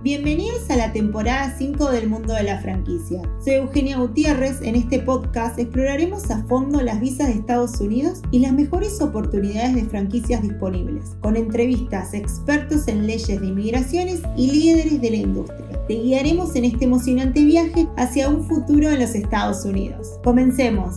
Bienvenidos a la temporada 5 del mundo de la franquicia. Soy Eugenia Gutiérrez. En este podcast exploraremos a fondo las visas de Estados Unidos y las mejores oportunidades de franquicias disponibles, con entrevistas expertos en leyes de inmigraciones y líderes de la industria. Te guiaremos en este emocionante viaje hacia un futuro en los Estados Unidos. Comencemos.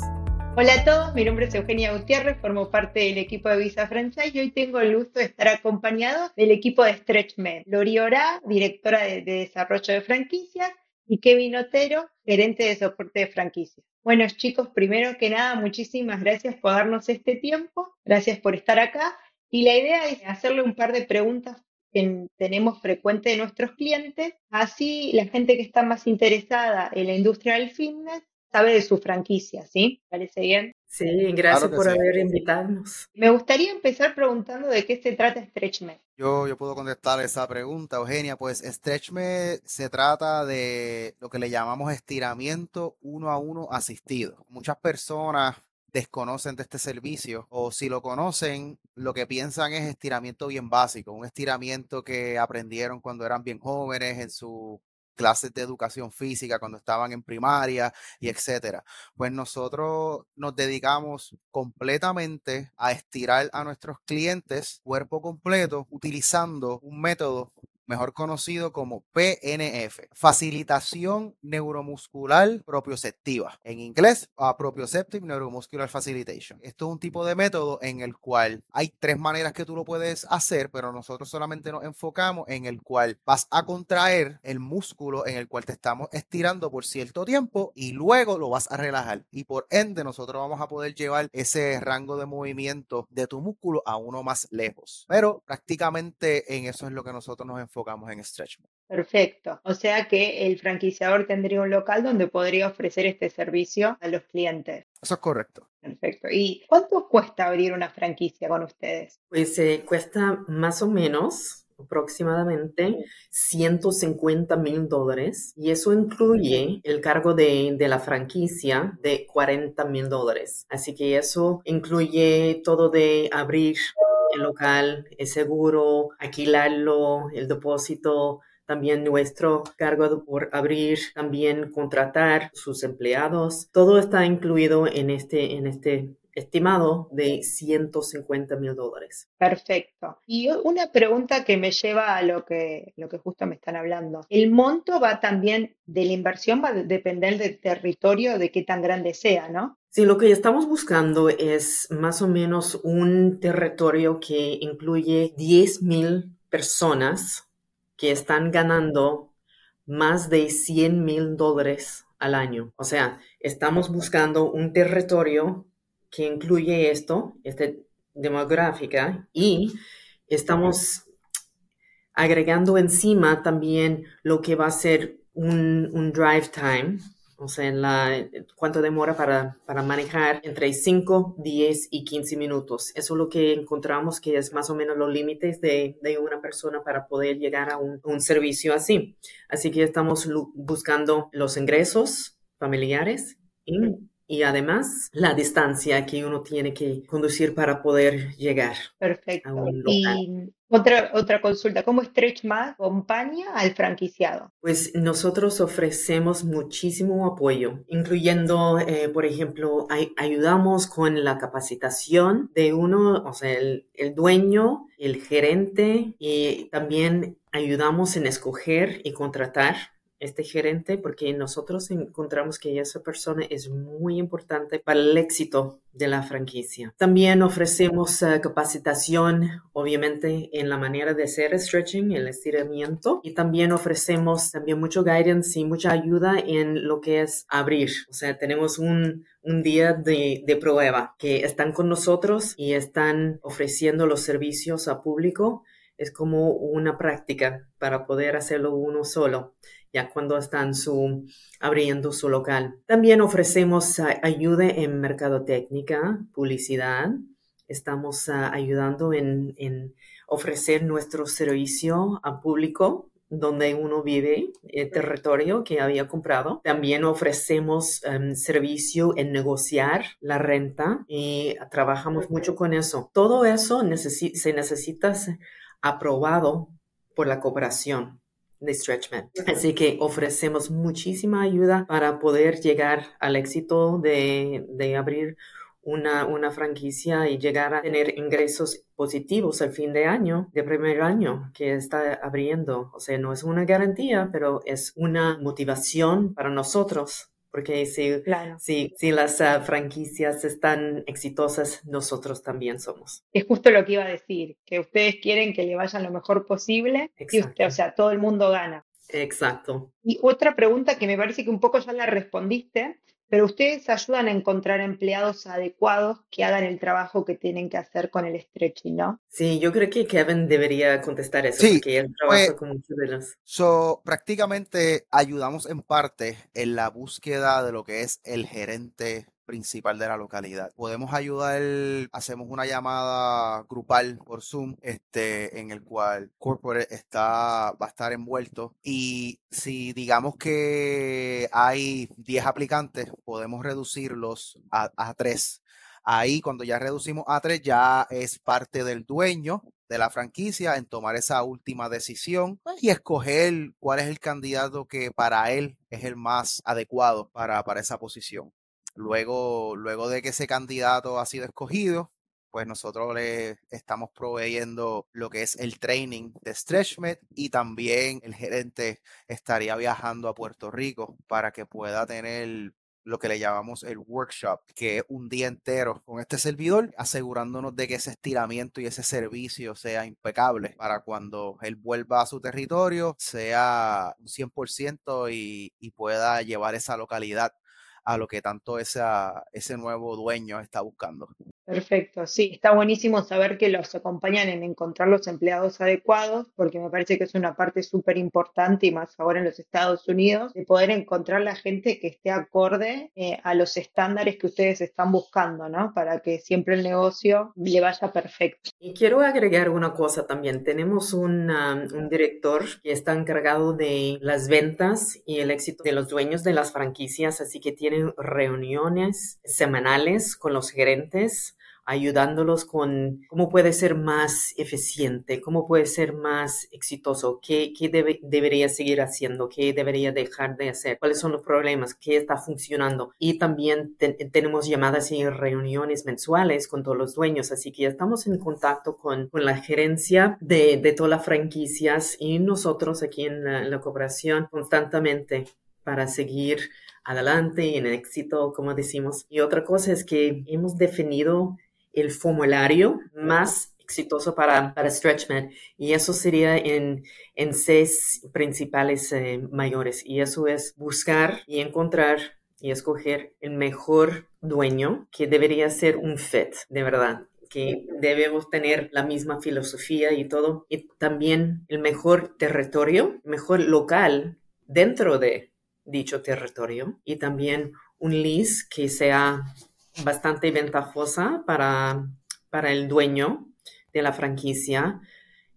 Hola a todos, mi nombre es Eugenia Gutiérrez, formo parte del equipo de Visa Franchise y hoy tengo el gusto de estar acompañado del equipo de StretchMed. Lori Ora, directora de, desarrollo de franquicias, y Kevin Otero, gerente de soporte de franquicias. Bueno chicos, primero que nada, muchísimas gracias por darnos este tiempo, gracias por estar acá y la idea es hacerle un par de preguntas que tenemos frecuente de nuestros clientes, así la gente que está más interesada en la industria del fitness sabe de su franquicia, ¿sí? ¿Parece bien? Sí, gracias por haber invitarnos. Me gustaría empezar preguntando de qué se trata StretchMed. Yo, yo puedo contestar esa pregunta, Eugenia. Pues StretchMed se trata de lo que le llamamos estiramiento uno a uno asistido. Muchas personas desconocen de este servicio o si lo conocen, lo que piensan es estiramiento bien básico, un estiramiento que aprendieron cuando eran bien jóvenes en su clases de educación física cuando estaban en primaria y etcétera. Pues nosotros nos dedicamos completamente a estirar a nuestros clientes cuerpo completo utilizando un método mejor conocido como PNF, facilitación neuromuscular propioceptiva. En inglés, a Propioceptive Neuromuscular Facilitation. Esto es un tipo de método en el cual hay tres maneras que tú lo puedes hacer, pero nosotros solamente nos enfocamos en el cual vas a contraer el músculo en el cual te estamos estirando por cierto tiempo y luego lo vas a relajar. Y por ende, nosotros vamos a poder llevar ese rango de movimiento de tu músculo a uno más lejos. Pero prácticamente en eso es lo que nosotros nos enfocamos en Stretch. Perfecto. O sea que el franquiciador tendría un local donde podría ofrecer este servicio a los clientes. Eso es correcto. Perfecto. ¿Y cuánto cuesta abrir una franquicia con ustedes? Pues eh, cuesta más o menos aproximadamente 150 mil dólares y eso incluye el cargo de, de la franquicia de 40 mil dólares. Así que eso incluye todo de abrir el local, es seguro, alquilarlo, el depósito, también nuestro cargo por abrir, también contratar sus empleados. Todo está incluido en este, en este estimado de 150 mil dólares. Perfecto. Y una pregunta que me lleva a lo que, lo que justo me están hablando. ¿El monto va también de la inversión, va a depender del territorio, de qué tan grande sea, ¿no? Sí, lo que estamos buscando es más o menos un territorio que incluye 10 mil personas que están ganando más de 100 mil dólares al año. O sea, estamos buscando un territorio que incluye esto, esta demográfica, y estamos agregando encima también lo que va a ser un, drive time, o sea, la, cuánto demora para, manejar entre 5, 10 y 15 minutos. Eso es lo que encontramos que es más o menos los límites de, una persona para poder llegar a un, un servicio así. Así que estamos buscando los ingresos familiares y y además la distancia que uno tiene que conducir para poder llegar Perfecto. a un local. Y otra, otra consulta, ¿cómo StretchMath acompaña al franquiciado? Pues nosotros ofrecemos muchísimo apoyo, incluyendo, eh, por ejemplo, ayudamos con la capacitación de uno, o sea, el, el dueño, el gerente, y también ayudamos en escoger y contratar este gerente porque nosotros encontramos que esa persona es muy importante para el éxito de la franquicia. También ofrecemos eh, capacitación, obviamente, en la manera de hacer stretching, el estiramiento, y también ofrecemos también mucho guidance y mucha ayuda en lo que es abrir. O sea, tenemos un, un día de, de prueba que están con nosotros y están ofreciendo los servicios a público. Es como una práctica para poder hacerlo uno solo ya cuando están su, abriendo su local. También ofrecemos ayuda en mercadotecnia, publicidad. Estamos ah, ayudando en, ofrecer nuestro servicio a público donde uno vive, el territorio que había comprado. También ofrecemos em, servicio en negociar la renta y trabajamos mucho con eso. Todo eso se necesita aprobado por la cooperación. De StretchMed. Así que ofrecemos muchísima ayuda para poder llegar al éxito de, de abrir una, una, franquicia y llegar a tener ingresos positivos al fin de año, de primer año que está abriendo. O sea, no es una garantía, pero es una motivación para nosotros. Porque si, si, si las ah, franquicias están exitosas, nosotros también somos. Es justo lo que iba a decir, que ustedes quieren que le vayan lo mejor posible y usted, o sea, todo el mundo gana. Exacto. Y otra pregunta que me parece que un poco ya la respondiste, pero ustedes ayudan a encontrar empleados adecuados que hagan el trabajo que tienen que hacer con el stretching, ¿no? Sí, yo creo que Kevin debería contestar eso, sí, porque él trabaja pues, con muchos de los... So, prácticamente ayudamos en parte en la búsqueda de lo que es el gerente principal de la localidad. Podemos ayudar, hacemos una llamada grupal por Zoom, este, en el cual corporate está, va a estar envuelto. Y si digamos que hay 10 aplicantes, podemos reducirlos a, a 3. Ahí cuando ya reducimos a 3, ya es parte del dueño de la franquicia en tomar esa última decisión y escoger cuál es el candidato que para él es el más adecuado para, para esa posición. Luego, luego de que ese candidato ha sido escogido, pues nosotros le estamos proveyendo lo que es el training de StretchMed y también el gerente estaría viajando a Puerto Rico para que pueda tener lo que le llamamos el workshop, que es un día entero con este servidor, asegurándonos de que ese estiramiento y ese servicio sea impecable para cuando él vuelva a su territorio, sea un 100% y, y pueda llevar esa localidad a lo que tanto esa, ese nuevo dueño está buscando. Perfecto, sí, está buenísimo saber que los acompañan en encontrar los empleados adecuados, porque me parece que es una parte súper importante y más ahora en los Estados Unidos, de poder encontrar la gente que esté acorde eh, a los estándares que ustedes están buscando, ¿no? Para que siempre el negocio le vaya perfecto. Y quiero agregar una cosa también. Tenemos un, un director que está encargado de las ventas y el éxito de los dueños de las franquicias, así que tienen reuniones semanales con los gerentes ayudándolos con cómo puede ser más eficiente, cómo puede ser más exitoso, qué, qué debería seguir haciendo, qué debería dejar de hacer, cuáles son los problemas, qué está funcionando. Y también tenemos llamadas y reuniones mensuales con todos los dueños, así que estamos en contacto con, con la gerencia de, de, todas las franquicias y nosotros aquí en la, en la cooperación constantemente para seguir adelante en éxito, como decimos. Y otra cosa es que hemos definido el formulario más exitoso para, para StretchMed y eso sería en, en seis principales eh, mayores y eso es buscar y encontrar y escoger el mejor dueño que debería ser un fit, de verdad que debemos tener la misma filosofía y todo, y también el mejor territorio, mejor local dentro de dicho territorio, y también un lease que sea bastante ventajosa para, para el dueño de la franquicia.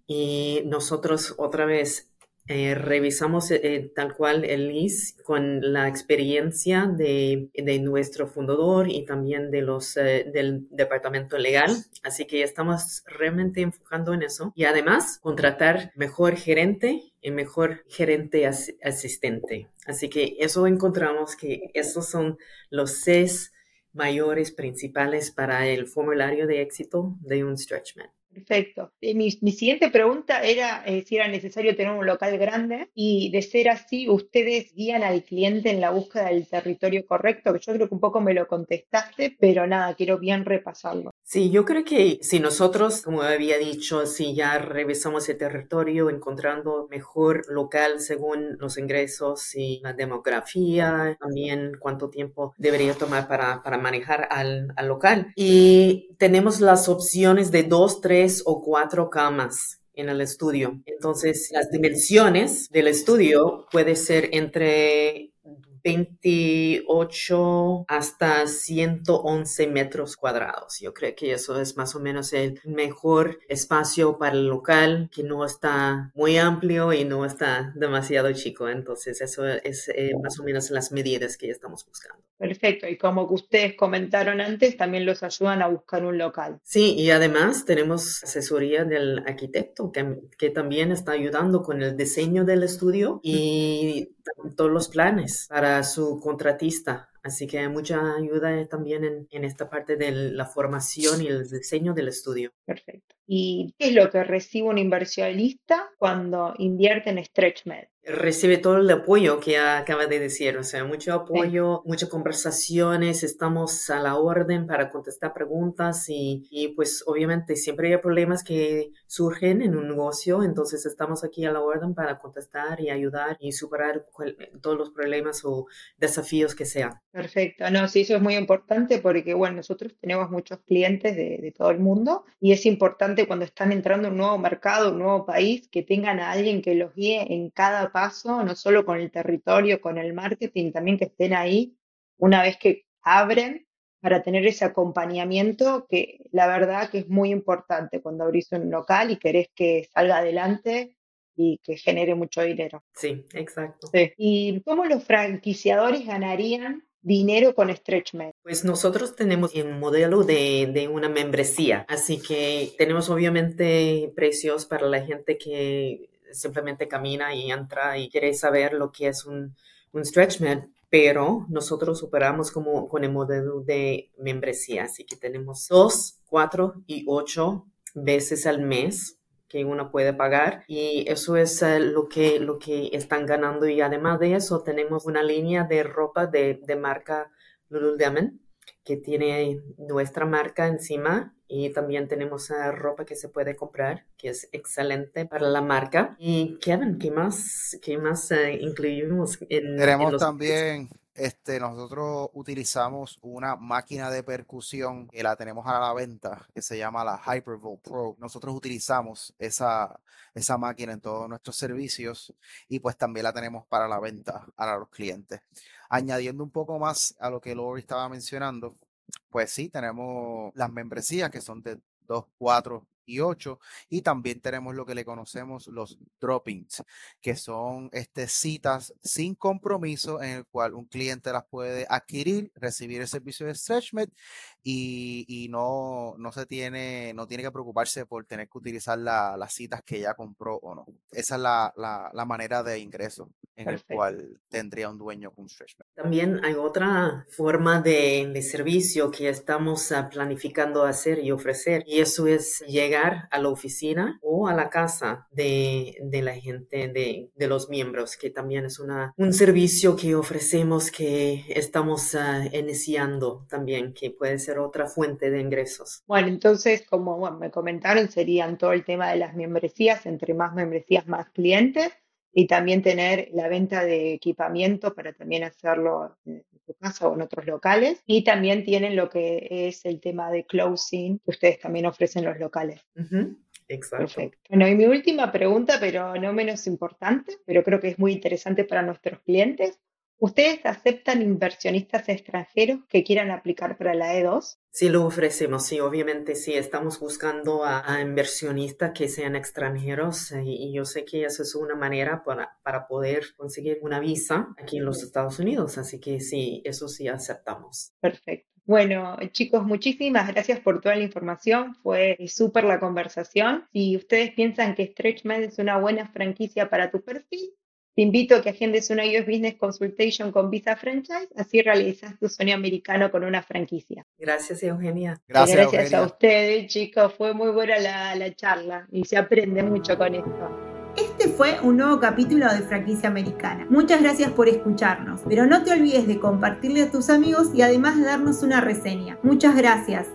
Y nosotros otra vez eh, revisamos eh, tal cual el LIS con la experiencia de, de nuestro fundador y también de los, eh, del departamento legal. Así que estamos realmente enfocando en eso. Y además, contratar mejor gerente y mejor gerente asistente. Así que eso encontramos que esos son los seis mayores principales para el formulario de éxito de un stretchman. Perfecto. Eh, mi, siguiente pregunta era eh, si era necesario tener un local grande y de ser así, ustedes guían al cliente en la búsqueda del territorio correcto, que yo creo que un poco me lo contestaste, pero nada, quiero bien repasarlo. Sí, yo creo que si nosotros, como había dicho, si ya revisamos el territorio encontrando mejor local según los ingresos y la demografía, también cuánto tiempo debería tomar para, para manejar al, al local. Y tenemos las opciones de dos, tres o cuatro camas en el estudio. Entonces, las dimensiones del estudio puede ser entre 28 hasta 111 metros cuadrados. Yo creo que eso es más o menos el mejor espacio para el local, que no está muy amplio y no está demasiado chico. Entonces, eso es eh, más o menos las medidas que estamos buscando. Perfecto. Y como ustedes comentaron antes, también los ayudan a buscar un local. Sí, y además tenemos asesoría del arquitecto que, que también está ayudando con el diseño del estudio y todos los planes para su contratista. Así que hay mucha ayuda también en, en, esta parte de la formación y el diseño del estudio. Perfecto. ¿Y qué es lo que recibe un inversionista cuando invierte en StretchMed? Recibe todo el apoyo que acaba de decir, o sea, mucho apoyo, muchas conversaciones, estamos a la orden para contestar preguntas y, y, pues obviamente siempre hay problemas que surgen en un negocio, entonces estamos aquí a la orden para contestar y ayudar y superar todos los problemas o desafíos que sean. Perfecto, no, sí, eso es muy importante porque, bueno, nosotros tenemos muchos clientes de, de todo el mundo y es importante cuando están entrando a un nuevo mercado, un nuevo país, que tengan a alguien que los guíe en cada paso, no solo con el territorio, con el marketing, también que estén ahí una vez que abren para tener ese acompañamiento que la verdad que es muy importante cuando abrís un local y querés que salga adelante y que genere mucho dinero. Sí, exacto. ¿Y cómo los franquiciadores ganarían dinero con StretchMed? Pues nosotros tenemos un modelo de, de, una membresía, así que tenemos obviamente precios para la gente que simplemente camina y entra y quiere saber lo que es un, un StretchMed, pero nosotros operamos como con el modelo de membresía, así que tenemos dos, cuatro y ocho veces al mes que uno puede pagar y eso es eh, lo, que, lo que están ganando y además de eso tenemos una línea de ropa de, de marca Lululemon que tiene nuestra marca encima y también tenemos uh, ropa que se puede comprar, que es excelente para la marca. Y Kevin, ¿qué más, qué más uh, incluimos en, Tenemos los... también este, nosotros utilizamos una máquina de percusión que la tenemos a la venta, que se llama la Hypervolt Pro. Nosotros utilizamos esa, esa máquina en todos nuestros servicios y pues también la tenemos para la venta a los clientes. Añadiendo un poco más a lo que Lori estaba mencionando, pues sí, tenemos las membresías que son de 2, 4 y 8 y también tenemos lo que le conocemos los droppings que son este, citas sin compromiso en el cual un cliente las puede adquirir recibir el servicio de StretchMed y, y no, no se tiene no tiene que preocuparse por tener que utilizar la, las citas que ya compró o no esa es la, la, la manera de ingreso en Perfecto. el cual tendría un dueño con StretchMed también hay otra forma de, de servicio que estamos uh, planificando hacer y ofrecer y eso es llegar a la oficina o a la casa de, de la gente, de, de, los miembros, que también es una, un servicio que ofrecemos que estamos uh, iniciando también, que puede ser otra fuente de ingresos. Bueno, entonces, como bueno, me comentaron, serían todo el tema de las membresías, entre más membresías, más clientes y también tener la venta de equipamiento para también hacerlo en tu casa o en otros locales. Y también tienen lo que es el tema de closing que ustedes también ofrecen los locales. Uh -huh. Exacto. Perfecto. Bueno, y mi última pregunta, pero no menos importante, pero creo que es muy interesante para nuestros clientes. ¿Ustedes aceptan inversionistas extranjeros que quieran aplicar para la E2? Sí, lo ofrecemos, sí, obviamente sí, estamos buscando a, a inversionistas que sean extranjeros y, y, yo sé que eso es una manera para, para poder conseguir una visa aquí en los Estados Unidos, así que sí, eso sí aceptamos. Perfecto. Bueno, chicos, muchísimas gracias por toda la información. Fue súper la conversación. Si ustedes piensan que StretchMed es una buena franquicia para tu perfil, te invito a que agendes una US Business Consultation con Visa Franchise, así realizas tu sueño americano con una franquicia. Gracias, Eugenia. Gracias, Gracias Eugenia. a ustedes, chicos. Fue muy buena la, la charla y se aprende mucho con esto. Este fue un nuevo capítulo de Franquicia Americana. Muchas gracias por escucharnos, pero no te olvides de compartirle a tus amigos y además darnos una reseña. Muchas gracias.